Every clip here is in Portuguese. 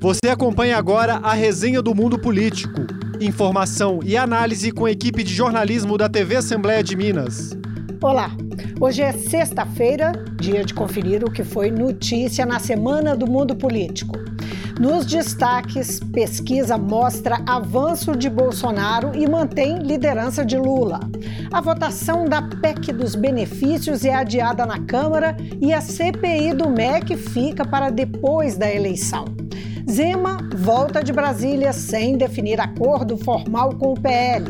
Você acompanha agora a resenha do mundo político. Informação e análise com a equipe de jornalismo da TV Assembleia de Minas. Olá, hoje é sexta-feira, dia de conferir o que foi notícia na semana do mundo político. Nos destaques, pesquisa mostra avanço de Bolsonaro e mantém liderança de Lula. A votação da PEC dos benefícios é adiada na Câmara e a CPI do MEC fica para depois da eleição. Zema volta de Brasília sem definir acordo formal com o PL.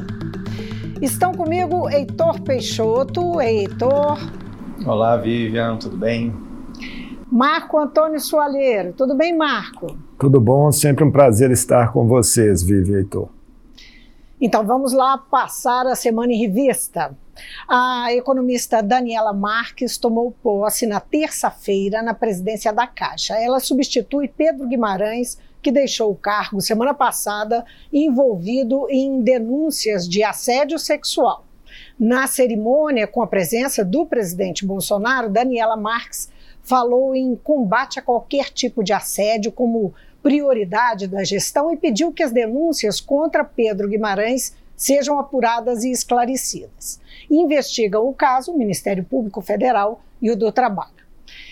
Estão comigo Heitor Peixoto. Heitor. Olá, Vivian, tudo bem? Marco Antônio Soalheiro. Tudo bem, Marco? Tudo bom, sempre um prazer estar com vocês, Vivi Heitor. Então vamos lá passar a semana em revista. A economista Daniela Marques tomou posse na terça-feira na presidência da Caixa. Ela substitui Pedro Guimarães, que deixou o cargo semana passada envolvido em denúncias de assédio sexual. Na cerimônia, com a presença do presidente Bolsonaro, Daniela Marques falou em combate a qualquer tipo de assédio como prioridade da gestão e pediu que as denúncias contra Pedro Guimarães sejam apuradas e esclarecidas. Investigam o caso o Ministério Público Federal e o do Trabalho.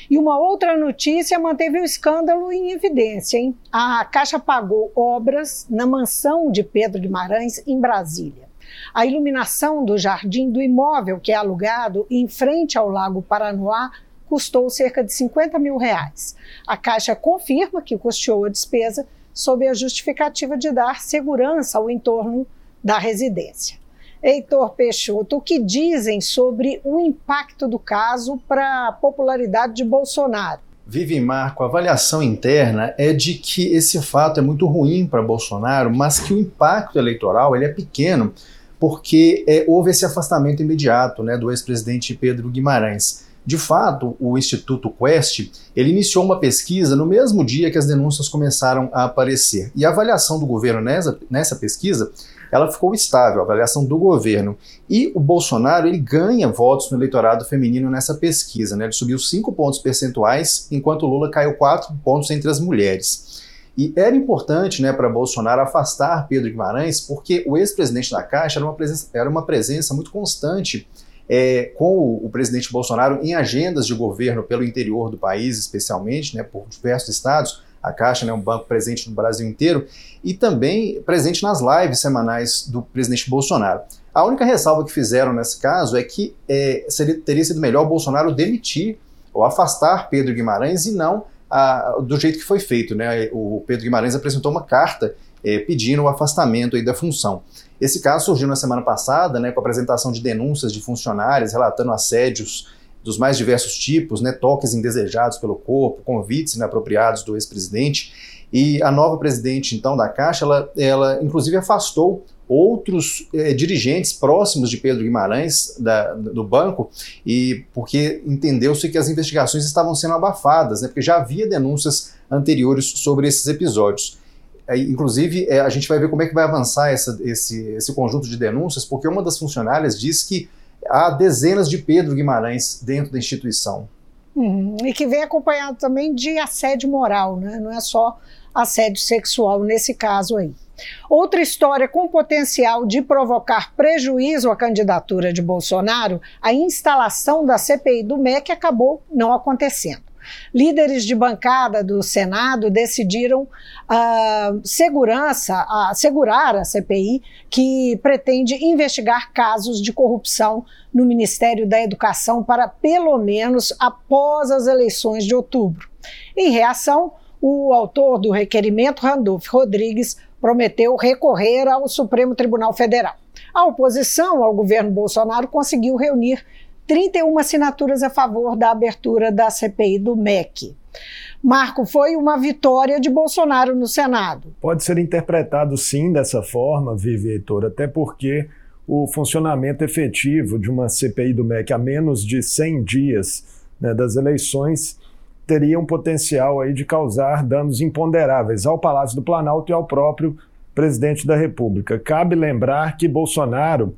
E uma outra notícia manteve o escândalo em evidência. Hein? A Caixa pagou obras na mansão de Pedro Guimarães, em Brasília. A iluminação do jardim do imóvel que é alugado em frente ao Lago Paranoá custou cerca de 50 mil reais. A Caixa confirma que custeou a despesa sob a justificativa de dar segurança ao entorno da residência. Heitor Peixoto, o que dizem sobre o impacto do caso para a popularidade de Bolsonaro? Vive Marco, a avaliação interna é de que esse fato é muito ruim para Bolsonaro, mas que o impacto eleitoral ele é pequeno, porque é, houve esse afastamento imediato né, do ex-presidente Pedro Guimarães. De fato, o Instituto Quest ele iniciou uma pesquisa no mesmo dia que as denúncias começaram a aparecer. E a avaliação do governo nessa, nessa pesquisa ela ficou estável, a avaliação do governo. E o Bolsonaro ele ganha votos no eleitorado feminino nessa pesquisa. Né? Ele subiu 5 pontos percentuais, enquanto o Lula caiu 4 pontos entre as mulheres. E era importante né, para Bolsonaro afastar Pedro Guimarães, porque o ex-presidente da Caixa era uma presença, era uma presença muito constante é, com o, o, presidente Bolsonaro em agendas de governo pelo interior do país, especialmente, né, por diversos estados. A Caixa é né, um banco presente no Brasil inteiro e também presente nas lives semanais do presidente Bolsonaro. A única ressalva que fizeram nesse caso é que é, seria, teria sido melhor Bolsonaro demitir ou afastar Pedro Guimarães e não a, do jeito que foi feito. Né? O Pedro Guimarães apresentou uma carta é, pedindo o afastamento da função. Esse caso surgiu na semana passada, né, com a apresentação de denúncias de funcionários relatando assédios dos mais diversos tipos, né, toques indesejados pelo corpo, convites inapropriados do ex-presidente. E a nova presidente, então, da Caixa, ela, ela inclusive afastou outros eh, dirigentes próximos de Pedro Guimarães da, do banco e porque entendeu-se que as investigações estavam sendo abafadas, né, porque já havia denúncias anteriores sobre esses episódios. Inclusive, é, a gente vai ver como é que vai avançar essa, esse, esse conjunto de denúncias, porque uma das funcionárias diz que há dezenas de Pedro Guimarães dentro da instituição. Uhum, e que vem acompanhado também de assédio moral, né? não é só assédio sexual nesse caso aí. Outra história com potencial de provocar prejuízo à candidatura de Bolsonaro, a instalação da CPI do MEC acabou não acontecendo. Líderes de bancada do Senado decidiram uh, segurança, uh, segurar a CPI, que pretende investigar casos de corrupção no Ministério da Educação para pelo menos após as eleições de outubro. Em reação, o autor do requerimento, Randolph Rodrigues, prometeu recorrer ao Supremo Tribunal Federal. A oposição ao governo Bolsonaro conseguiu reunir 31 assinaturas a favor da abertura da CPI do MEC. Marco, foi uma vitória de Bolsonaro no Senado. Pode ser interpretado sim dessa forma, Vivi Heitor, até porque o funcionamento efetivo de uma CPI do MEC a menos de 100 dias né, das eleições teria um potencial aí de causar danos imponderáveis ao Palácio do Planalto e ao próprio presidente da República. Cabe lembrar que Bolsonaro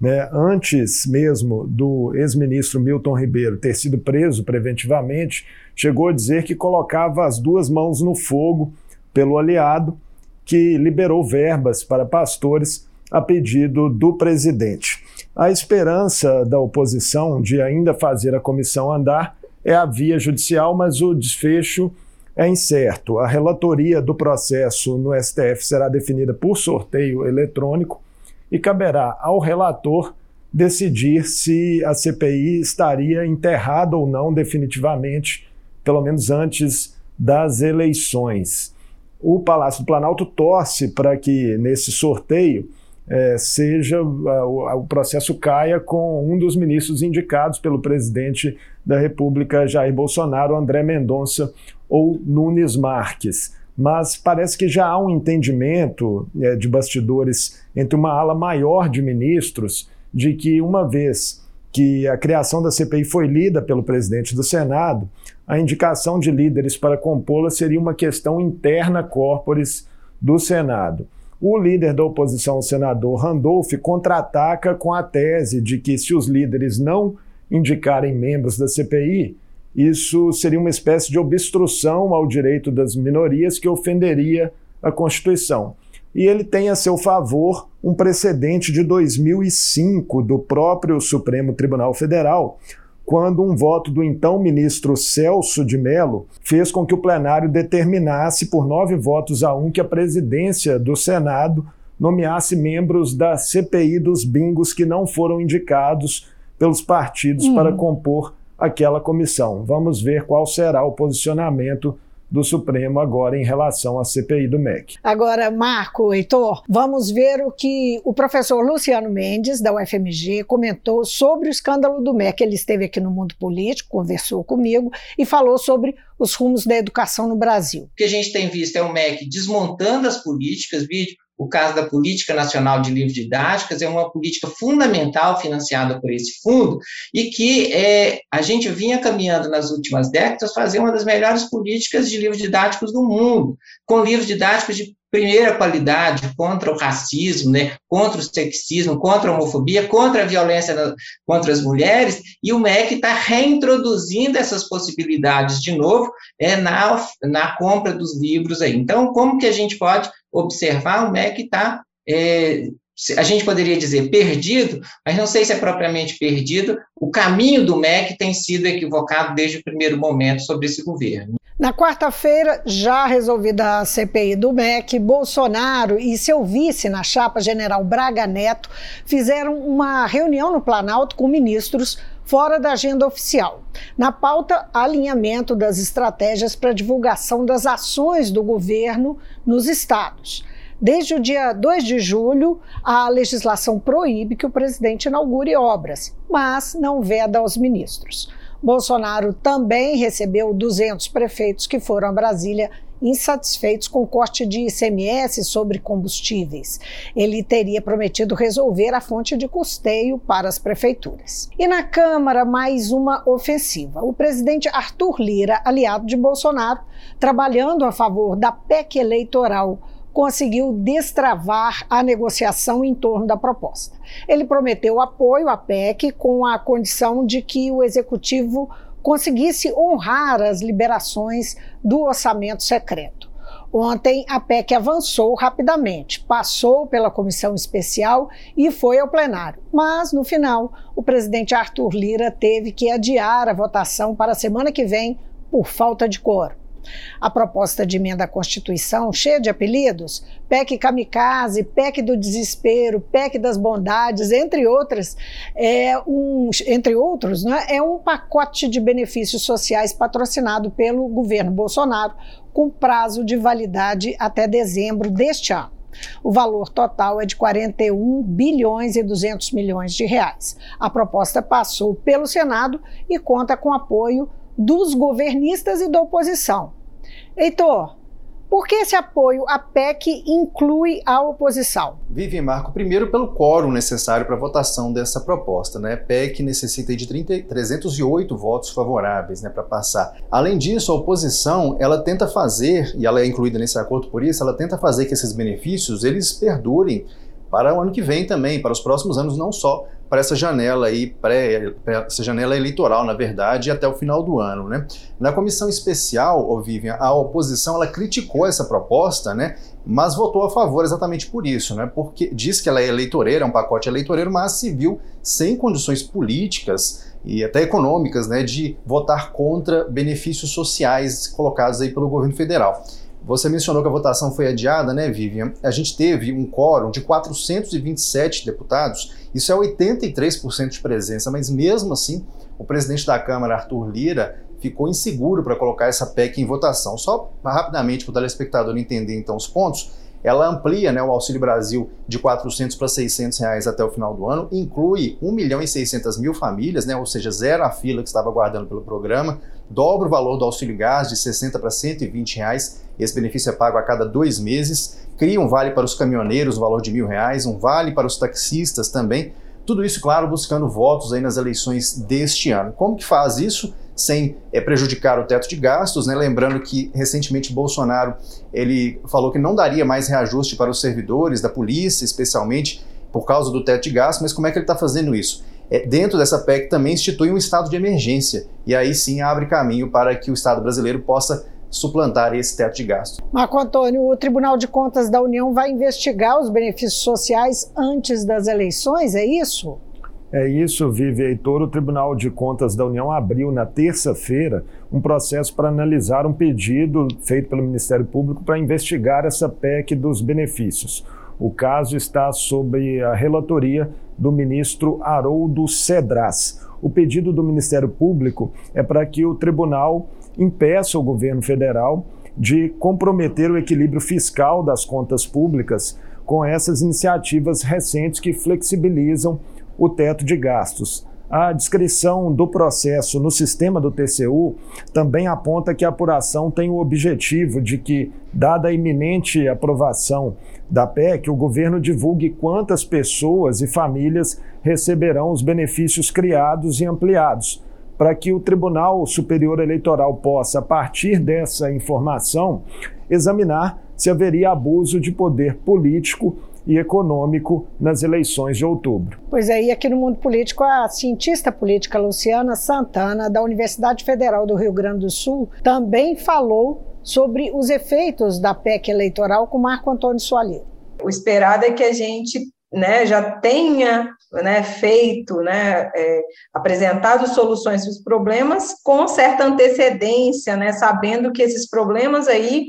né, antes mesmo do ex-ministro Milton Ribeiro ter sido preso preventivamente, chegou a dizer que colocava as duas mãos no fogo pelo aliado, que liberou verbas para pastores a pedido do presidente. A esperança da oposição de ainda fazer a comissão andar é a via judicial, mas o desfecho é incerto. A relatoria do processo no STF será definida por sorteio eletrônico e caberá ao relator decidir se a CPI estaria enterrada ou não definitivamente, pelo menos antes das eleições. O Palácio do Planalto torce para que nesse sorteio é, seja o, o processo caia com um dos ministros indicados pelo presidente da República, Jair Bolsonaro, André Mendonça ou Nunes Marques mas parece que já há um entendimento é, de bastidores entre uma ala maior de ministros de que, uma vez que a criação da CPI foi lida pelo presidente do Senado, a indicação de líderes para compô-la seria uma questão interna corporis do Senado. O líder da oposição, o senador Randolph, contra-ataca com a tese de que, se os líderes não indicarem membros da CPI, isso seria uma espécie de obstrução ao direito das minorias que ofenderia a Constituição. E ele tem a seu favor um precedente de 2005 do próprio Supremo Tribunal Federal, quando um voto do então ministro Celso de Mello fez com que o plenário determinasse por nove votos a um que a presidência do Senado nomeasse membros da CPI dos bingos que não foram indicados pelos partidos uhum. para compor aquela comissão. Vamos ver qual será o posicionamento do Supremo agora em relação à CPI do MEC. Agora, Marco, Heitor, vamos ver o que o professor Luciano Mendes, da UFMG, comentou sobre o escândalo do MEC. Ele esteve aqui no Mundo Político, conversou comigo e falou sobre os rumos da educação no Brasil. O que a gente tem visto é o MEC desmontando as políticas, vídeo o caso da Política Nacional de Livros Didáticas é uma política fundamental financiada por esse fundo e que é, a gente vinha caminhando nas últimas décadas fazer uma das melhores políticas de livros didáticos do mundo, com livros didáticos de primeira qualidade contra o racismo, né, contra o sexismo, contra a homofobia, contra a violência na, contra as mulheres, e o MEC está reintroduzindo essas possibilidades de novo é, na, na compra dos livros aí. Então, como que a gente pode observar, o MEC está, é, a gente poderia dizer perdido, mas não sei se é propriamente perdido, o caminho do MEC tem sido equivocado desde o primeiro momento sobre esse governo. Na quarta-feira, já resolvida a CPI do MEC, Bolsonaro e seu vice na chapa general Braga Neto fizeram uma reunião no Planalto com ministros fora da agenda oficial. Na pauta, alinhamento das estratégias para divulgação das ações do governo nos estados. Desde o dia 2 de julho, a legislação proíbe que o presidente inaugure obras, mas não veda aos ministros. Bolsonaro também recebeu 200 prefeitos que foram a Brasília insatisfeitos com o corte de ICMS sobre combustíveis. Ele teria prometido resolver a fonte de custeio para as prefeituras. E na Câmara, mais uma ofensiva. O presidente Arthur Lira, aliado de Bolsonaro, trabalhando a favor da PEC eleitoral conseguiu destravar a negociação em torno da proposta. Ele prometeu apoio à PEC com a condição de que o executivo conseguisse honrar as liberações do orçamento secreto. Ontem, a PEC avançou rapidamente, passou pela comissão especial e foi ao plenário. Mas, no final, o presidente Arthur Lira teve que adiar a votação para a semana que vem por falta de coro. A proposta de emenda à Constituição, cheia de apelidos, PEC Kamikaze, PEC do Desespero, PEC das Bondades, entre outras, é um, entre outros, né, é um pacote de benefícios sociais patrocinado pelo governo Bolsonaro, com prazo de validade até dezembro deste ano. O valor total é de 41 bilhões e 200 milhões de reais. A proposta passou pelo Senado e conta com apoio dos governistas e da oposição. Heitor, por que esse apoio à PEC inclui a oposição? Vive Marco, primeiro pelo quórum necessário para a votação dessa proposta. Né? A PEC necessita de 30, 308 votos favoráveis né, para passar. Além disso, a oposição ela tenta fazer, e ela é incluída nesse acordo por isso, ela tenta fazer que esses benefícios eles perdurem para o ano que vem também, para os próximos anos, não só para essa janela aí, pré, essa janela eleitoral, na verdade, até o final do ano, né? Na comissão especial, ô Vivian, a oposição ela criticou essa proposta, né? Mas votou a favor exatamente por isso, né? Porque diz que ela é eleitoreira, é um pacote eleitoreiro, mas se viu sem condições políticas e até econômicas, né, de votar contra benefícios sociais colocados aí pelo governo federal. Você mencionou que a votação foi adiada, né, Vivian? A gente teve um quórum de 427 deputados, isso é 83% de presença, mas mesmo assim, o presidente da Câmara, Arthur Lira, ficou inseguro para colocar essa PEC em votação. Só rapidamente para o telespectador entender então os pontos, ela amplia né, o Auxílio Brasil de 400 para 600 reais até o final do ano, inclui 1 milhão e 600 mil famílias, né, ou seja, zero a fila que estava aguardando pelo programa, dobra o valor do auxílio gás de 60 para 120 reais, esse benefício é pago a cada dois meses, cria um vale para os caminhoneiros no valor de mil reais, um vale para os taxistas também, tudo isso, claro, buscando votos aí nas eleições deste ano. Como que faz isso? sem é, prejudicar o teto de gastos, né? Lembrando que recentemente Bolsonaro ele falou que não daria mais reajuste para os servidores da polícia, especialmente por causa do teto de gastos, mas como é que ele está fazendo isso? É, dentro dessa PEC também institui um estado de emergência e aí sim abre caminho para que o Estado brasileiro possa suplantar esse teto de gastos. Marco Antônio, o Tribunal de Contas da União vai investigar os benefícios sociais antes das eleições, é isso? É isso, Vive Heitor. O Tribunal de Contas da União abriu na terça-feira um processo para analisar um pedido feito pelo Ministério Público para investigar essa PEC dos benefícios. O caso está sob a relatoria do ministro Haroldo Cedras. O pedido do Ministério Público é para que o tribunal impeça o governo federal de comprometer o equilíbrio fiscal das contas públicas com essas iniciativas recentes que flexibilizam o teto de gastos. A descrição do processo no sistema do TCU também aponta que a apuração tem o objetivo de que, dada a iminente aprovação da PEC, o governo divulgue quantas pessoas e famílias receberão os benefícios criados e ampliados, para que o Tribunal Superior Eleitoral possa, a partir dessa informação, examinar se haveria abuso de poder político e econômico nas eleições de outubro. Pois é, e aqui no mundo político, a cientista política Luciana Santana, da Universidade Federal do Rio Grande do Sul, também falou sobre os efeitos da PEC eleitoral com Marco Antônio Soalheiro. O esperado é que a gente né, já tenha né, feito, né, é, apresentado soluções para os problemas com certa antecedência, né, sabendo que esses problemas aí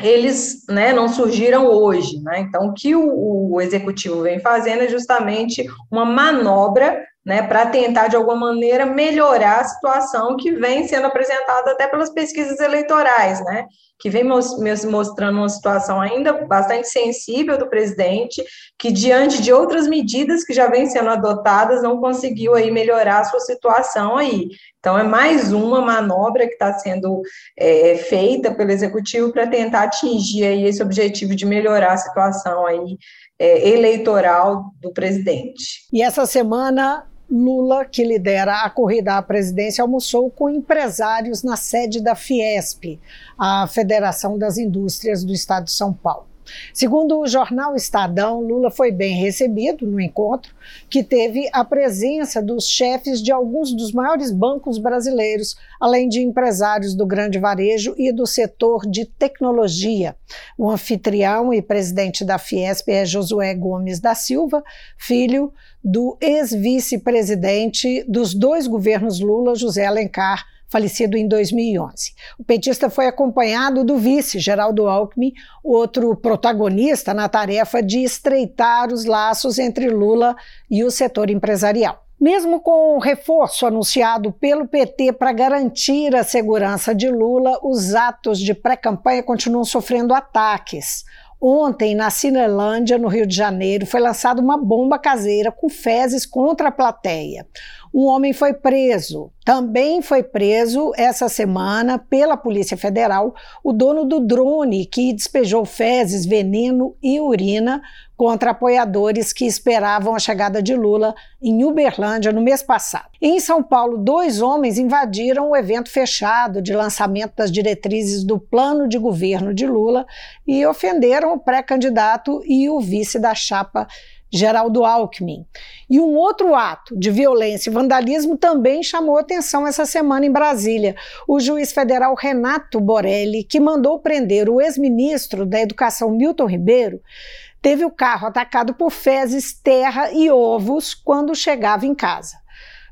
eles né, não surgiram hoje. Né? Então, o que o, o, executivo vem fazendo é justamente uma manobra né, para tentar, de alguma maneira, melhorar a situação que vem sendo apresentada até pelas pesquisas eleitorais, né? que vem mostrando uma situação ainda bastante sensível do presidente, que diante de outras medidas que já vêm sendo adotadas, não conseguiu aí melhorar a sua situação aí. Então, é mais uma manobra que está sendo é, feita pelo executivo para tentar atingir aí esse objetivo de melhorar a situação aí é, eleitoral do presidente. E essa semana Lula, que lidera a corrida à presidência, almoçou com empresários na sede da Fiesp, a Federação das Indústrias do Estado de São Paulo. Segundo o jornal Estadão, Lula foi bem recebido no encontro, que teve a presença dos chefes de alguns dos maiores bancos brasileiros, além de empresários do grande varejo e do setor de tecnologia. O anfitrião e presidente da Fiesp é Josué Gomes da Silva, filho do ex-vice-presidente dos dois governos Lula, José Alencar falecido em 2011. O petista foi acompanhado do vice, Geraldo Alckmin, outro protagonista na tarefa de estreitar os laços entre Lula e o setor empresarial. Mesmo com o reforço anunciado pelo PT para garantir a segurança de Lula, os atos de pré-campanha continuam sofrendo ataques. Ontem, na Cinelândia, no Rio de Janeiro, foi lançada uma bomba caseira com fezes contra a plateia. Um homem foi preso. Também foi preso essa semana pela Polícia Federal o dono do drone que despejou fezes, veneno e urina contra apoiadores que esperavam a chegada de Lula em Uberlândia no mês passado. Em São Paulo, dois homens invadiram o evento fechado de lançamento das diretrizes do plano de governo de Lula e ofenderam o pré-candidato e o vice da chapa Geraldo Alckmin. E um outro ato de violência e vandalismo também chamou atenção essa semana em Brasília. O juiz federal Renato Borelli, que mandou prender o ex-ministro da Educação Milton Ribeiro, teve o carro atacado por fezes, terra e ovos quando chegava em casa.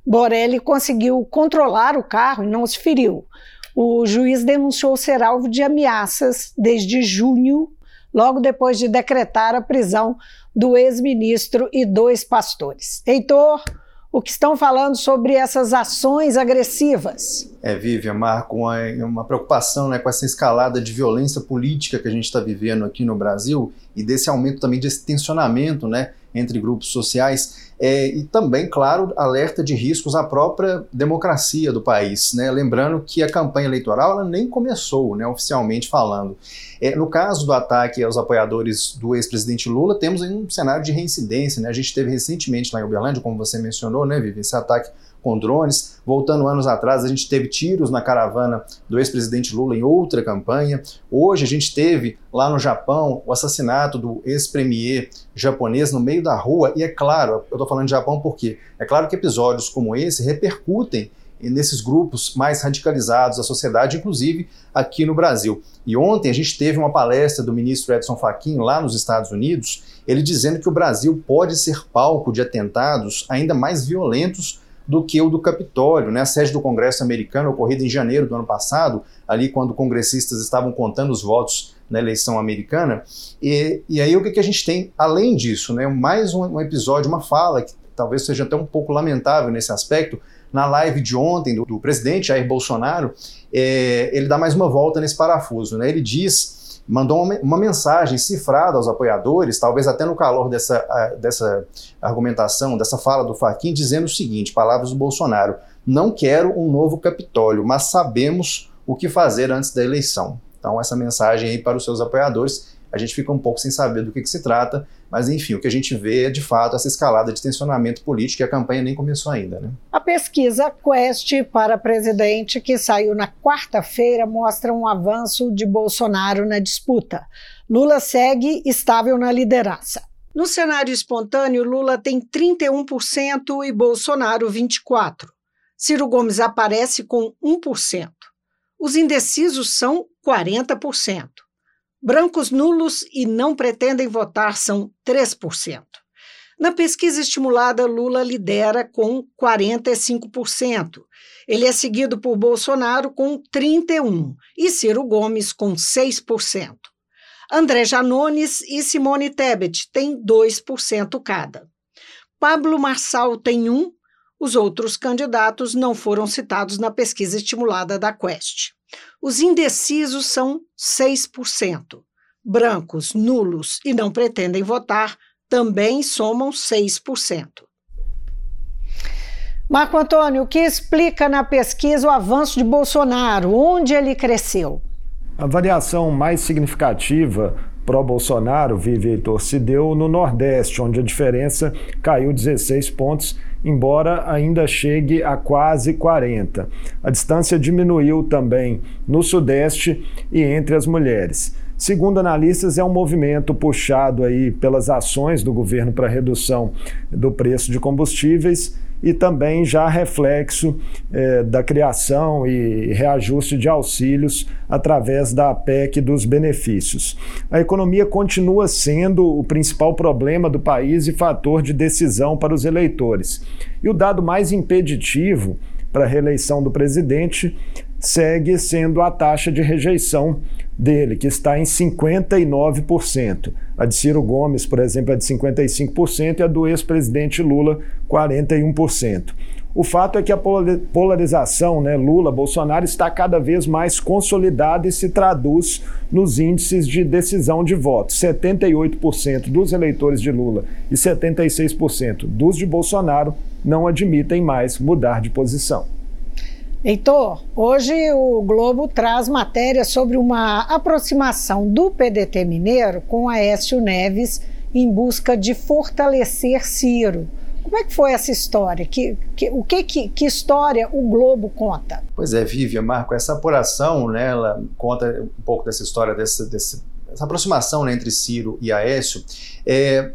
Borelli conseguiu controlar o carro e não se feriu. O juiz denunciou ser alvo de ameaças desde junho, logo depois de decretar a prisão do ex-ministro e dois pastores. Heitor, o que estão falando sobre essas ações agressivas? É, Vivian, Marco, uma, uma preocupação né, com essa escalada de violência política que a gente está vivendo aqui no Brasil e desse aumento também desse tensionamento né, entre grupos sociais. É, e também, claro, alerta de riscos à própria democracia do país. Né? Lembrando que a campanha eleitoral ela nem começou, né, oficialmente falando. É, no caso do ataque aos apoiadores do ex-presidente Lula, temos um cenário de reincidência. Né? A gente teve recentemente lá em Uberlândia, como você mencionou, né, Vivi, esse ataque com drones. Voltando anos atrás, a gente teve tiros na caravana do ex-presidente Lula em outra campanha. Hoje a gente teve lá no Japão o assassinato do ex-premier japonês no meio da rua. E é claro, eu estou falando de Japão porque é claro que episódios como esse repercutem nesses grupos mais radicalizados da sociedade, inclusive aqui no Brasil. E ontem a gente teve uma palestra do ministro Edson Fachin lá nos Estados Unidos, ele dizendo que o Brasil pode ser palco de atentados ainda mais violentos do que o do Capitólio, né? A sede do Congresso americano, ocorrida em janeiro do ano passado, ali quando congressistas estavam contando os votos na eleição americana. E, e aí o que, que a gente tem, além disso, né? Mais um, um episódio, uma fala que talvez seja até um pouco lamentável nesse aspecto, na live de ontem do, do presidente Jair Bolsonaro, é, ele dá mais uma volta nesse parafuso. Né? Ele diz mandou uma, mensagem cifrada aos apoiadores, talvez até no calor dessa, dessa argumentação, dessa fala do Faquin, dizendo o seguinte: palavras do Bolsonaro, não quero um novo Capitólio, mas sabemos o que fazer antes da eleição. Então, essa mensagem aí para os seus apoiadores, a gente fica um pouco sem saber do que, que se trata, mas enfim, o que a gente vê é de fato essa escalada de tensionamento político e a campanha nem começou ainda. Né? A pesquisa Quest para presidente, que saiu na quarta-feira, mostra um avanço de Bolsonaro na disputa. Lula segue estável na liderança. No cenário espontâneo, Lula tem 31% e Bolsonaro 24%. Ciro Gomes aparece com 1%. Os indecisos são 40%. Brancos nulos e não pretendem votar são 3%. Na pesquisa estimulada, Lula lidera com 45%. Ele é seguido por Bolsonaro com 31% e Ciro Gomes com 6%. André Janones e Simone Tebet têm 2% cada. Pablo Marçal tem 1%, os outros candidatos não foram citados na pesquisa estimulada da Quest. Os indecisos são 6%. Brancos, nulos e não pretendem votar também somam 6%. Marco Antônio, o que explica na pesquisa o avanço de Bolsonaro? Onde ele cresceu? A variação mais significativa pró-Bolsonaro, Vive Heitor, se deu no Nordeste, onde a diferença caiu 16 pontos, embora ainda chegue a quase 40. A distância diminuiu também no Sudeste e entre as mulheres. Segundo analistas, é um movimento puxado aí pelas ações do governo para redução do preço de combustíveis e também já reflexo eh, da criação e reajuste de auxílios através da PEC dos benefícios. A economia continua sendo o principal problema do país e fator de decisão para os eleitores. E o dado mais impeditivo para a reeleição do presidente segue sendo a taxa de rejeição dele, que está em 59%. A de Ciro Gomes, por exemplo, é de 55% e a do ex-presidente Lula, 41%. O fato é que a polarização né, Lula-Bolsonaro está cada vez mais consolidada e se traduz nos índices de decisão de voto. 78% dos eleitores de Lula e 76% dos de Bolsonaro não admitem mais mudar de posição. Heitor, hoje o Globo traz matéria sobre uma aproximação do PDT Mineiro com Aécio Neves em busca de fortalecer Ciro. Como é que foi essa história? Que, que, o que, que, que história o Globo conta? Pois é, Vivian, Marco, essa apuração, né, ela conta um pouco dessa história, dessa, dessa, dessa aproximação né, entre Ciro e Aécio. É,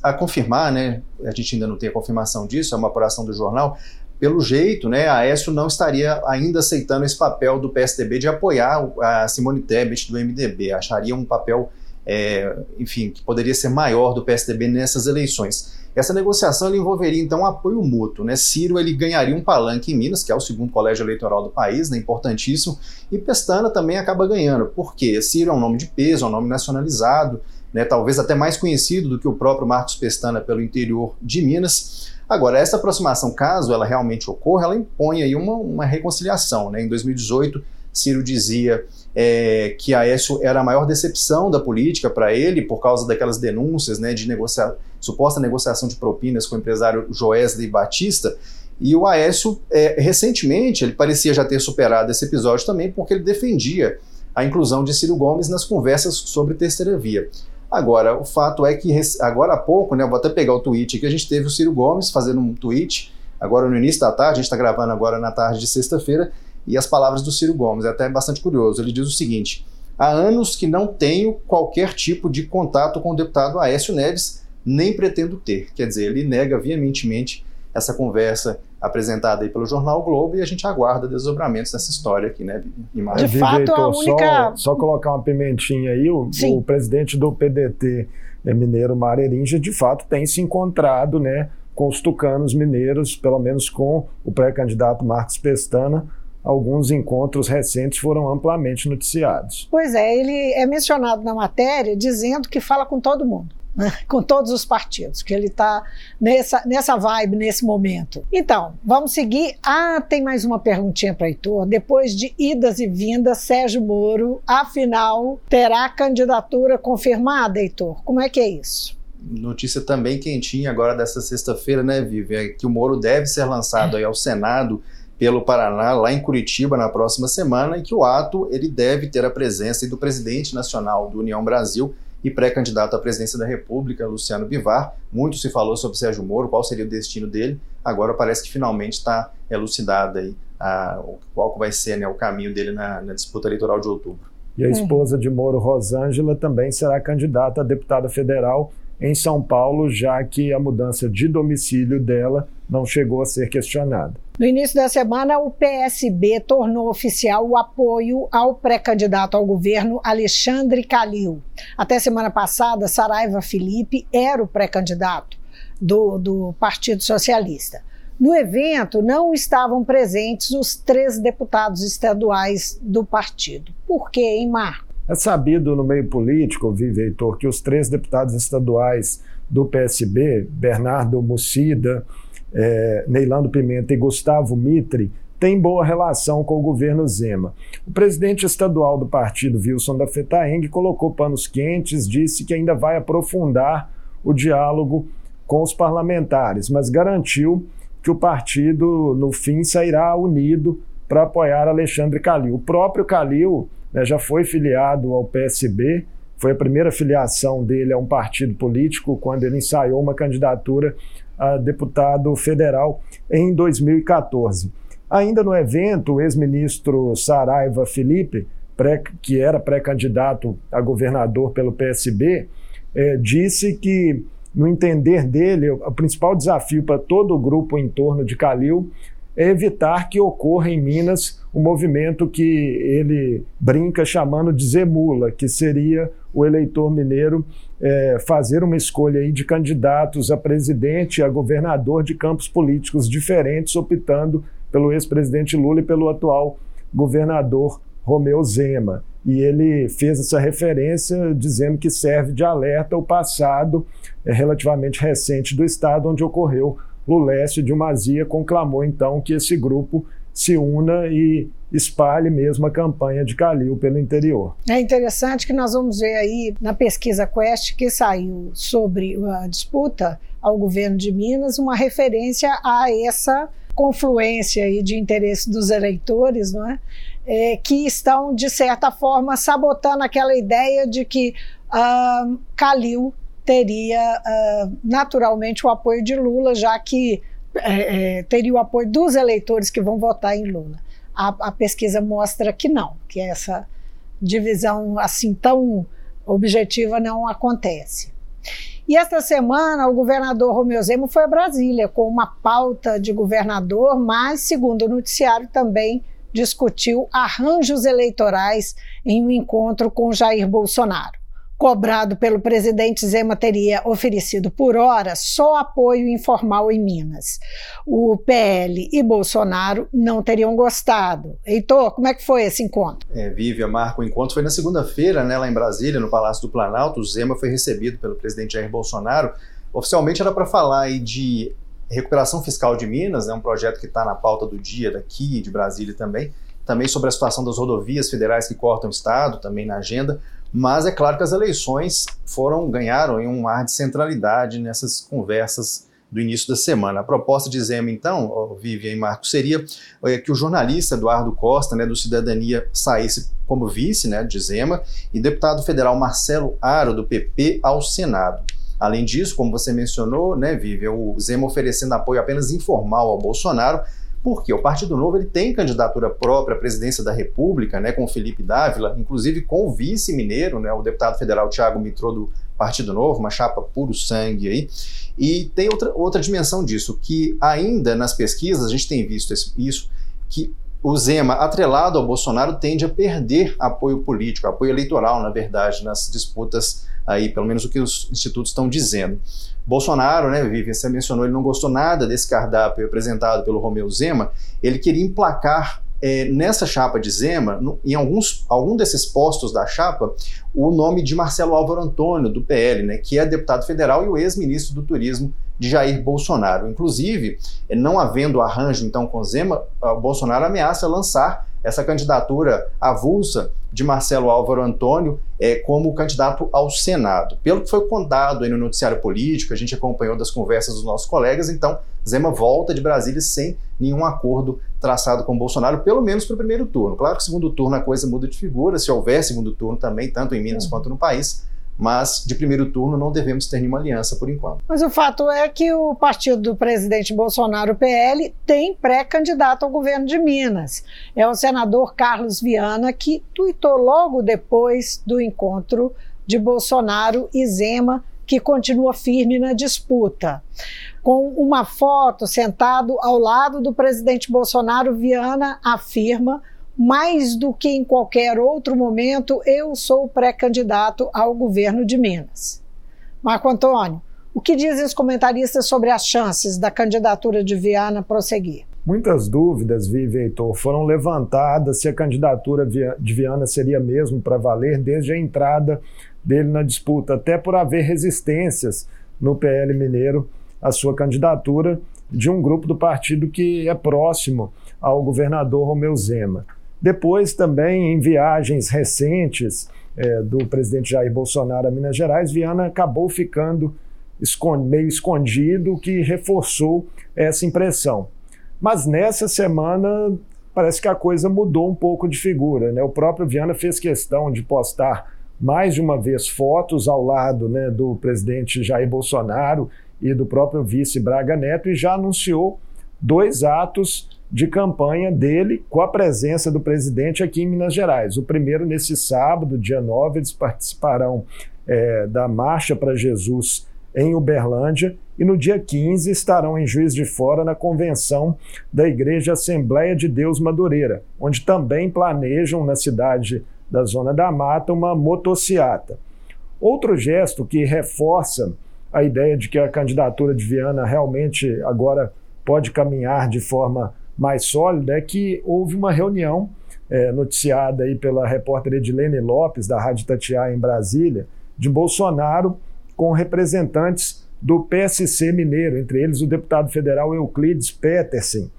a confirmar, né, a gente ainda não tem a confirmação disso, é uma apuração do jornal, pelo jeito, né, a Aécio não estaria ainda aceitando esse papel do PSDB de apoiar a Simone Tebet do MDB, acharia um papel, é, enfim, que poderia ser maior do PSDB nessas eleições. Essa negociação envolveria então um apoio mútuo, né? Ciro ele ganharia um palanque em Minas, que é o segundo colégio eleitoral do país, né? importantíssimo, e Pestana também acaba ganhando. Por quê? Ciro é um nome de peso, é um nome nacionalizado, né? talvez até mais conhecido do que o próprio Marcos Pestana pelo interior de Minas. Agora, essa aproximação, caso ela realmente ocorra, ela impõe aí uma, uma reconciliação. Né? Em 2018, Ciro dizia é, que Aécio era a maior decepção da política para ele por causa daquelas denúncias né, de negociar, suposta negociação de propinas com o empresário Joesley Batista. E o Aécio, é, recentemente, ele parecia já ter superado esse episódio também, porque ele defendia a inclusão de Ciro Gomes nas conversas sobre terceira via. Agora, o fato é que agora há pouco, né, vou até pegar o tweet que a gente teve o Ciro Gomes fazendo um tweet, agora no início da tarde, a gente está gravando agora na tarde de sexta-feira, e as palavras do Ciro Gomes, é até bastante curioso. Ele diz o seguinte: há anos que não tenho qualquer tipo de contato com o deputado Aécio Neves, nem pretendo ter. Quer dizer, ele nega veementemente essa conversa apresentada aí pelo jornal Globo e a gente aguarda desdobramentos dessa história aqui, né, De fato, a única... Só, só, colocar uma pimentinha aí, o, o presidente do PDT né, mineiro, Marerinja, de fato tem se encontrado, né, com os tucanos mineiros, pelo menos com o pré-candidato Marcos Pestana, alguns encontros recentes foram amplamente noticiados. Pois é, ele é mencionado na matéria dizendo que fala com todo mundo né, com todos os partidos, que ele está nessa, nessa vibe, nesse momento. Então, vamos seguir. Ah, tem mais uma perguntinha para Heitor. Depois de idas e vindas, Sérgio Moro, afinal, terá candidatura confirmada, Heitor? Como é que é isso? Notícia também quentinha agora dessa sexta-feira, né, Vivi? É que o Moro deve ser lançado aí ao Senado pelo Paraná, lá em Curitiba, na próxima semana, e que o ato ele deve ter a presença do presidente nacional do União Brasil, e pré-candidato à presidência da República, Luciano Bivar. Muito se falou sobre Sérgio Moro, qual seria o destino dele. Agora parece que finalmente está elucidada aí a, qual vai ser né, o caminho dele na, na disputa eleitoral de outubro. E a esposa de Moro, Rosângela, também será candidata a deputada federal em São Paulo, já que a mudança de domicílio dela não chegou a ser questionada. No início da semana, o PSB tornou oficial o apoio ao pré-candidato ao governo Alexandre Calil. Até semana passada, Saraiva Felipe era o pré-candidato do, do Partido Socialista. No evento não estavam presentes os três deputados estaduais do partido. Por quê, hein, Marco? É sabido no meio político, Vive Heitor, que os três deputados estaduais do PSB, Bernardo Mucida, é, Neilando Pimenta e Gustavo Mitre, têm boa relação com o governo Zema. O presidente estadual do partido, Wilson da Fetaeng, colocou panos quentes, disse que ainda vai aprofundar o diálogo com os parlamentares, mas garantiu que o partido, no fim, sairá unido para apoiar Alexandre Calil. O próprio Calil né, já foi filiado ao PSB, foi a primeira filiação dele a um partido político quando ele ensaiou uma candidatura a deputado federal em 2014. Ainda no evento, o ex-ministro Saraiva Felipe, pré, que era pré-candidato a governador pelo PSB, eh, disse que, no entender dele, o principal desafio para todo o grupo em torno de Calil é evitar que ocorra em Minas o um movimento que ele brinca chamando de Zemula, que seria o eleitor mineiro é, fazer uma escolha aí de candidatos a presidente e a governador de campos políticos diferentes, optando pelo ex-presidente Lula e pelo atual governador Romeu Zema. E ele fez essa referência dizendo que serve de alerta ao passado é, relativamente recente do Estado, onde ocorreu Lulécio de Mazia conclamou então que esse grupo se una e espalhe mesmo a campanha de Calil pelo interior. É interessante que nós vamos ver aí na pesquisa Quest que saiu sobre a disputa ao governo de Minas uma referência a essa confluência aí de interesse dos eleitores, não é? é que estão de certa forma sabotando aquela ideia de que uh, Calil teria uh, naturalmente o apoio de Lula, já que é, é, teria o apoio dos eleitores que vão votar em Lula. A, a, pesquisa mostra que não, que essa divisão assim tão objetiva não acontece. E esta semana o governador Romeu Zema foi a Brasília com uma pauta de governador, mas, segundo o noticiário, também discutiu arranjos eleitorais em um encontro com Jair Bolsonaro cobrado pelo presidente Zema teria oferecido por hora só apoio informal em Minas. O PL e Bolsonaro não teriam gostado. Heitor, como é que foi esse encontro? É, Vívia, Marco, o encontro foi na segunda-feira, né, lá em Brasília, no Palácio do Planalto. O Zema foi recebido pelo presidente Jair Bolsonaro. Oficialmente era para falar aí de recuperação fiscal de Minas, né, um projeto que está na pauta do dia daqui, de Brasília também. Também sobre a situação das rodovias federais que cortam o Estado, também na agenda. Mas é claro que as eleições foram ganharam em um ar de centralidade nessas conversas do início da semana. A proposta de Zema, então, Vivian e Marcos, seria é, que o jornalista Eduardo Costa, né, do Cidadania, saísse como vice né, de Zema e deputado federal Marcelo Aro, do PP, ao Senado. Além disso, como você mencionou, né, Vivian, o Zema oferecendo apoio apenas informal ao Bolsonaro, porque o Partido Novo ele tem candidatura própria à presidência da República, né, com o Felipe Dávila, inclusive com o vice mineiro, né, o deputado federal Tiago Mitrô do Partido Novo, uma chapa puro sangue aí. E tem outra, outra dimensão disso, que ainda nas pesquisas a gente tem visto isso, que o Zema, atrelado ao Bolsonaro, tende a perder apoio político, apoio eleitoral, na verdade, nas disputas aí, pelo menos o que os institutos estão dizendo. Bolsonaro, né, Vivian, você mencionou, ele não gostou nada desse cardápio apresentado pelo Romeu Zema, ele queria emplacar é, nessa chapa de Zema, no, em alguns algum desses postos da chapa, o nome de Marcelo Álvaro Antônio, do PL, né, que é deputado federal e o ex-ministro do Turismo de Jair Bolsonaro. Inclusive, não havendo arranjo então com Zema, Bolsonaro ameaça lançar essa candidatura avulsa de Marcelo Álvaro Antônio é, como candidato ao Senado. Pelo que foi contado aí no noticiário político, a gente acompanhou das conversas dos nossos colegas, então Zema volta de Brasília sem nenhum acordo traçado com Bolsonaro, pelo menos para o primeiro turno. Claro que segundo turno a coisa muda de figura, se houver segundo turno também, tanto em Minas quanto no país, mas de primeiro turno não devemos ter nenhuma aliança por enquanto. Mas o fato é que o partido do presidente Bolsonaro, PL, tem pré-candidato ao governo de Minas. É o senador Carlos Viana que tuitou logo depois do encontro de Bolsonaro e Zema, que continua firme na disputa. Com uma foto sentado ao lado do presidente Bolsonaro, Viana afirma mais do que em qualquer outro momento, eu sou pré-candidato ao governo de Minas. Marco Antônio, o que dizem os comentaristas sobre as chances da candidatura de Viana prosseguir? Muitas dúvidas, Vivi Heitor, foram levantadas se a candidatura de Viana seria mesmo para valer desde a entrada dele na disputa, até por haver resistências no PL Mineiro à sua candidatura de um grupo do partido que é próximo ao governador Romeu Zema. Depois, também, em viagens recentes é, do presidente Jair Bolsonaro a Minas Gerais, Viana acabou ficando meio escondido, o que reforçou essa impressão. Mas nessa semana parece que a coisa mudou um pouco de figura. Né? O próprio Viana fez questão de postar mais de uma vez fotos ao lado né, do presidente Jair Bolsonaro e do próprio vice Braga Neto e já anunciou dois atos de campanha dele com a presença do presidente aqui em Minas Gerais. O primeiro, nesse sábado, dia 9, eles participarão é, da Marcha para Jesus em Uberlândia e no dia 15 estarão em Juiz de Fora na convenção da Igreja Assembleia de Deus Madureira, onde também planejam na cidade da Zona da Mata uma motociata. Outro gesto que reforça a ideia de que a candidatura de Viana realmente agora pode caminhar de forma mais sólida é que houve uma reunião é, noticiada aí pela repórter Edilene Lopes, da Rádio Tatiá em Brasília, de Bolsonaro com representantes do PSC mineiro, entre eles o deputado federal Euclides Petersen,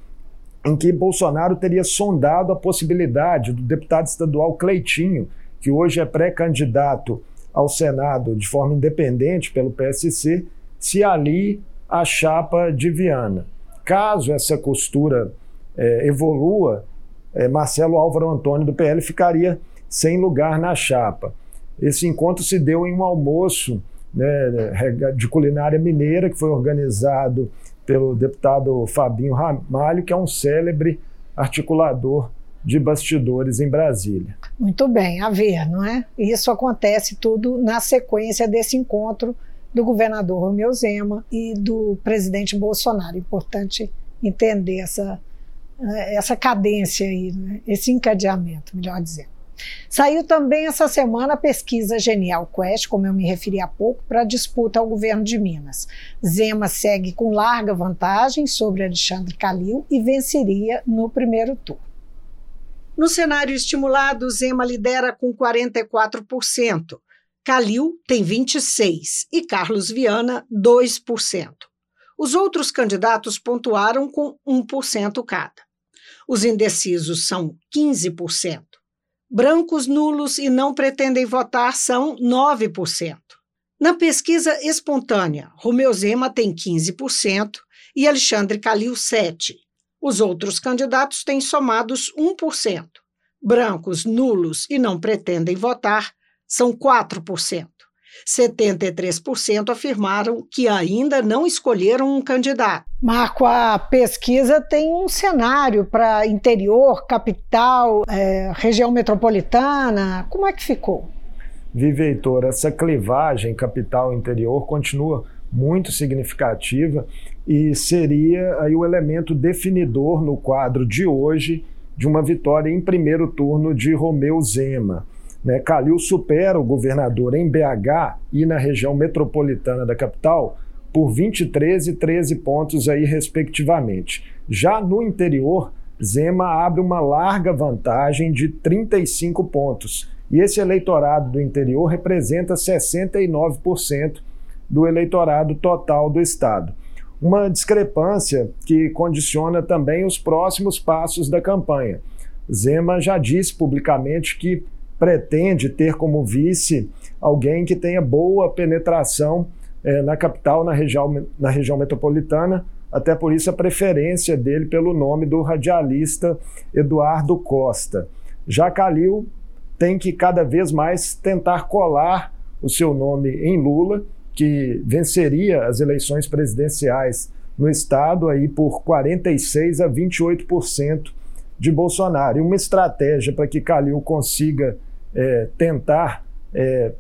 em que Bolsonaro teria sondado a possibilidade do deputado estadual Cleitinho, que hoje é pré-candidato ao Senado de forma independente pelo PSC, se ali a chapa de Viana. Caso essa costura é, evolua, é, Marcelo Álvaro Antônio do PL ficaria sem lugar na chapa. Esse encontro se deu em um almoço né, de culinária mineira que foi organizado pelo deputado Fabinho Ramalho, que é um célebre articulador de bastidores em Brasília. Muito bem, a ver, não é? Isso acontece tudo na sequência desse encontro do governador Romeu Zema e do presidente Bolsonaro. Importante entender essa, essa cadência aí, né? esse encadeamento, melhor dizendo. Saiu também essa semana a pesquisa Genial Quest, como eu me referi há pouco, para a disputa ao governo de Minas. Zema segue com larga vantagem sobre Alexandre Calil e venceria no primeiro turno. No cenário estimulado, Zema lidera com 44%, Calil tem 26% e Carlos Viana 2%. Os outros candidatos pontuaram com 1% cada. Os indecisos são 15%. Brancos, nulos e não pretendem votar são 9%. Na pesquisa espontânea, Romeu Zema tem 15% e Alexandre Calil 7%. Os outros candidatos têm somados 1%. Brancos, nulos e não pretendem votar são 4%. 73% afirmaram que ainda não escolheram um candidato. Marco, a pesquisa tem um cenário para interior, capital, é, região metropolitana. Como é que ficou? Vive, Heitor, essa clivagem capital-interior continua muito significativa e seria aí o elemento definidor no quadro de hoje de uma vitória em primeiro turno de Romeu Zema. Né? Calil supera o governador em BH e na região metropolitana da capital por 23 e 13 pontos aí, respectivamente. Já no interior, Zema abre uma larga vantagem de 35 pontos. E esse eleitorado do interior representa 69% do eleitorado total do estado. Uma discrepância que condiciona também os próximos passos da campanha. Zema já disse publicamente que pretende ter como vice alguém que tenha boa penetração é, na capital, na região, na região metropolitana, até por isso a preferência dele pelo nome do radialista Eduardo Costa. Já Calil tem que cada vez mais tentar colar o seu nome em Lula, que venceria as eleições presidenciais no estado aí por 46 a 28% de Bolsonaro. E uma estratégia para que Calil consiga é, tentar é,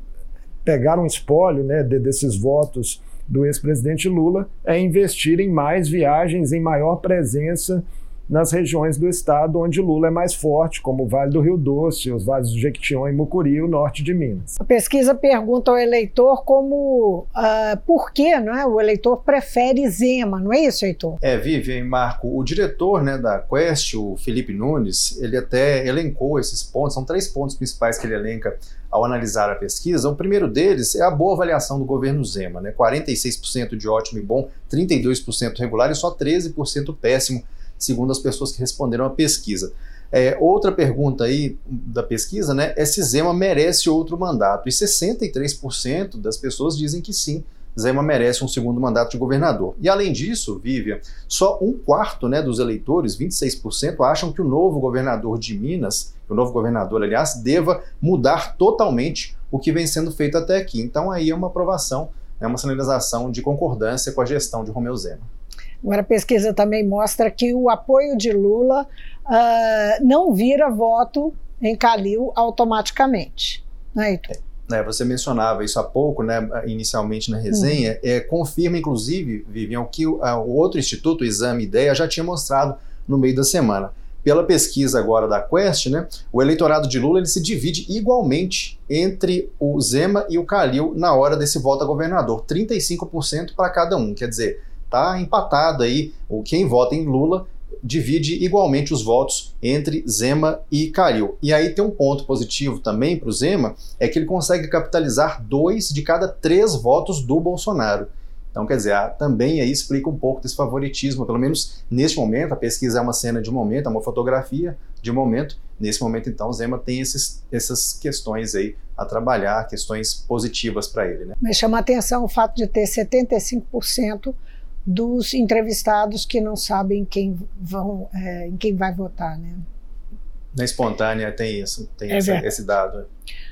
pegar um espólio né, de, desses votos do ex-presidente Lula é investir em mais viagens, em maior presença nas regiões do estado onde Lula é mais forte, como o Vale do Rio Doce, os vales do Jequitinhonha e Mucuri e o norte de Minas. A pesquisa pergunta ao eleitor como uh, por que não é? o eleitor prefere Zema, não é isso, Heitor? É, Vivian Marco, o diretor né, da Quest, o Felipe Nunes, ele até elencou esses pontos, são três pontos principais que ele elenca ao analisar a pesquisa. O primeiro deles é a boa avaliação do governo Zema, né? 46% de ótimo e bom, 32% regular e só 13% péssimo segundo as pessoas que responderam à pesquisa. É, outra pergunta aí da pesquisa né, é se Zema merece outro mandato. E 63% das pessoas dizem que sim, Zema merece um segundo mandato de governador. E além disso, Vivian, só um quarto né, dos eleitores, 26%, acham que o novo governador de Minas, o novo governador, aliás, deva mudar totalmente o que vem sendo feito até aqui. Então aí é uma aprovação, é uma sinalização de concordância com a gestão de Romeu Zema. Agora, a pesquisa também mostra que o apoio de Lula uh, não vira voto em Calil automaticamente. Não é? É, você mencionava isso há pouco, né, inicialmente na resenha, é, confirma, inclusive, Vivian, o que o, o outro instituto, o Exame Ideia, já tinha mostrado no meio da semana. Pela pesquisa agora da Quest, né, o eleitorado de Lula ele se divide igualmente entre o Zema e o Calil na hora desse voto a governador, 35% para cada um. Quer dizer, Está empatado aí. O quem vota em Lula divide igualmente os votos entre Zema e Calil. E aí tem um ponto positivo também para o Zema, é que ele consegue capitalizar dois de cada três votos do Bolsonaro. Então, quer dizer, também aí explica um pouco desse favoritismo, pelo menos neste momento, a pesquisa é uma cena de momento, é uma fotografia de momento. Nesse momento, então, Zema tem esses, essas questões aí a trabalhar, questões positivas para ele. Né? Mas chama atenção o fato de ter 75% dos entrevistados que não sabem quem vão, é, em quem vai votar, né? Na espontânea tem isso, tem é essa, esse dado.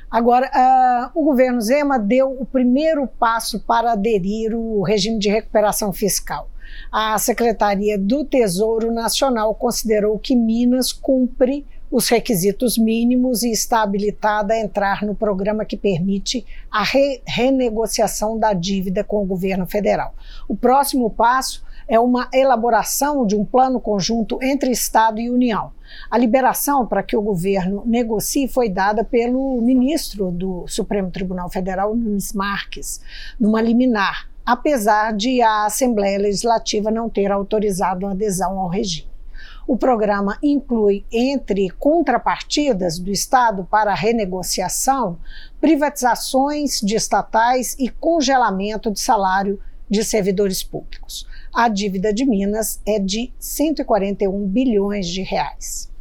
Agora, uh, o governo Zema deu o primeiro passo para aderir o regime de recuperação fiscal. A Secretaria do Tesouro Nacional considerou que Minas cumpre os requisitos mínimos e está habilitada a entrar no programa que permite a re renegociação da dívida com o governo federal. O próximo passo é uma elaboração de um plano conjunto entre Estado e União. A liberação para que o governo negocie foi dada pelo ministro do Supremo Tribunal Federal, Nunes Marques, numa liminar, apesar de a Assembleia Legislativa não ter autorizado a adesão ao regime. O programa inclui, entre contrapartidas do Estado para renegociação, privatizações de estatais e congelamento de salário de servidores públicos. A dívida de Minas é de 141 bilhões de reais.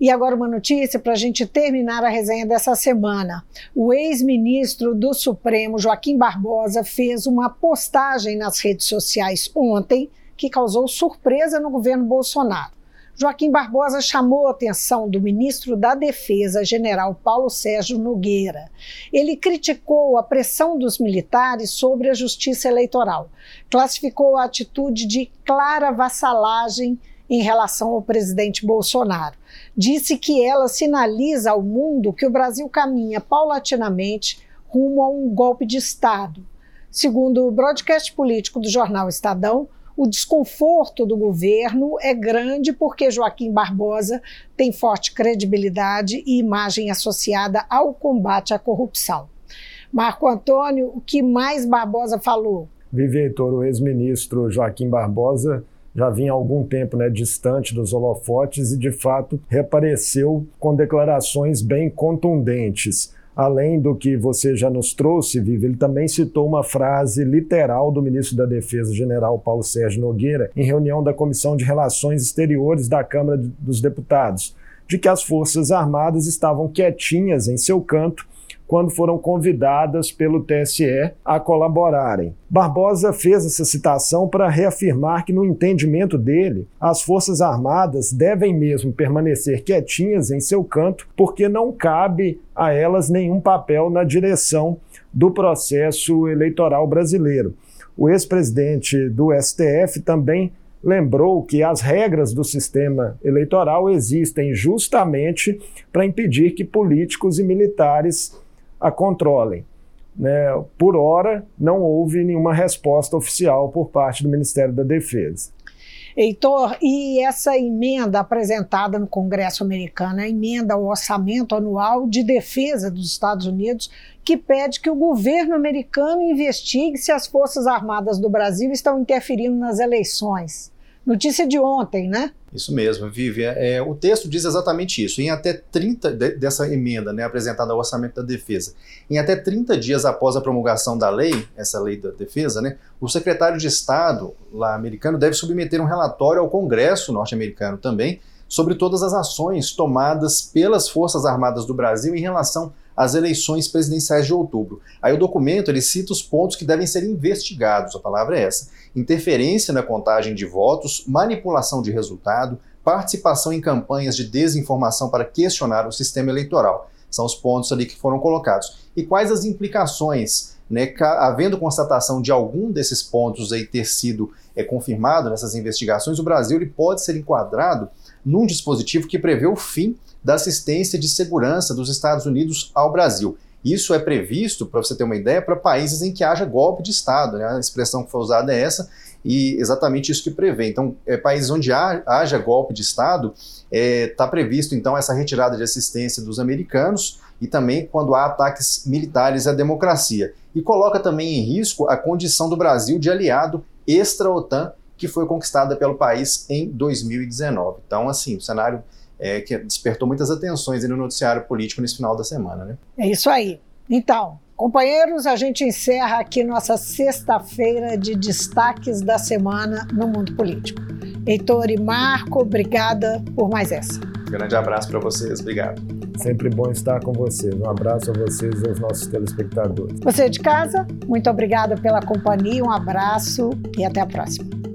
E agora uma notícia para a gente terminar a resenha dessa semana. O ex-ministro do Supremo, Joaquim Barbosa, fez uma postagem nas redes sociais ontem que causou surpresa no governo Bolsonaro. Joaquim Barbosa chamou a atenção do ministro da Defesa, general Paulo Sérgio Nogueira. Ele criticou a pressão dos militares sobre a justiça eleitoral, classificou a atitude de clara vassalagem em relação ao presidente Bolsonaro. Disse que ela sinaliza ao mundo que o Brasil caminha paulatinamente rumo a um golpe de Estado. Segundo o broadcast político do jornal Estadão, o desconforto do governo é grande porque Joaquim Barbosa tem forte credibilidade e imagem associada ao combate à corrupção. Marco Antônio, o que mais Barbosa falou? Vive Heitor, o ex-ministro Joaquim Barbosa já vinha há algum tempo né, distante dos holofotes e, de fato, reapareceu com declarações bem contundentes além do que você já nos trouxe, Viva, ele também citou uma frase literal do ministro da Defesa, general Paulo Sérgio Nogueira, em reunião da Comissão de Relações Exteriores da Câmara dos Deputados, de que as Forças Armadas estavam quietinhas em seu canto quando foram convidadas pelo TSE a colaborarem. Barbosa fez essa citação para reafirmar que, no entendimento dele, as Forças Armadas devem mesmo permanecer quietinhas em seu canto, porque não cabe a elas nenhum papel na direção do processo eleitoral brasileiro. O ex-presidente do STF também lembrou que as regras do sistema eleitoral existem justamente para impedir que políticos e militares a controlem. Né? Por hora, não houve nenhuma resposta oficial por parte do Ministério da Defesa. Heitor, e essa emenda apresentada no Congresso americano, a emenda ao orçamento anual de defesa dos Estados Unidos, que pede que o governo americano investigue se as Forças Armadas do Brasil estão interferindo nas eleições. Notícia de ontem, né? Isso mesmo, Vivi. É, o texto diz exatamente isso. Em até 30 de, dessa emenda né, apresentada ao Orçamento da Defesa, em até 30 dias após a promulgação da lei, essa lei da defesa, né, o secretário de Estado lá americano deve submeter um relatório ao Congresso norte-americano também sobre todas as ações tomadas pelas Forças Armadas do Brasil em relação às eleições presidenciais de outubro. Aí o documento ele cita os pontos que devem ser investigados, a palavra é essa: interferência na contagem de votos, manipulação de resultado, participação em campanhas de desinformação para questionar o sistema eleitoral. São os pontos ali que foram colocados. E quais as implicações, né, havendo constatação de algum desses pontos aí ter sido é, confirmado nessas investigações, o Brasil ele pode ser enquadrado num dispositivo que prevê o fim da assistência de segurança dos Estados Unidos ao Brasil. Isso é previsto, para você ter uma ideia, para países em que haja golpe de Estado. Né? A expressão que foi usada é essa, e exatamente isso que prevê. Então, é, países onde haja golpe de Estado, está é, tá previsto então essa retirada de assistência dos americanos e também quando há ataques militares à democracia. E coloca também em risco a condição do Brasil de aliado extra-OTAN que foi conquistada pelo país em 2019. Então, assim, o cenário é, que despertou muitas atenções no noticiário político nesse final da semana. Né? É isso aí. Então, companheiros, a gente encerra aqui nossa sexta-feira de destaques da semana no mundo político. Heitor e Marco, obrigada por mais essa. Grande abraço para vocês, obrigado. Sempre bom estar com vocês. Um abraço a vocês e aos nossos telespectadores. Você de casa, muito obrigada pela companhia, um abraço e até a próxima.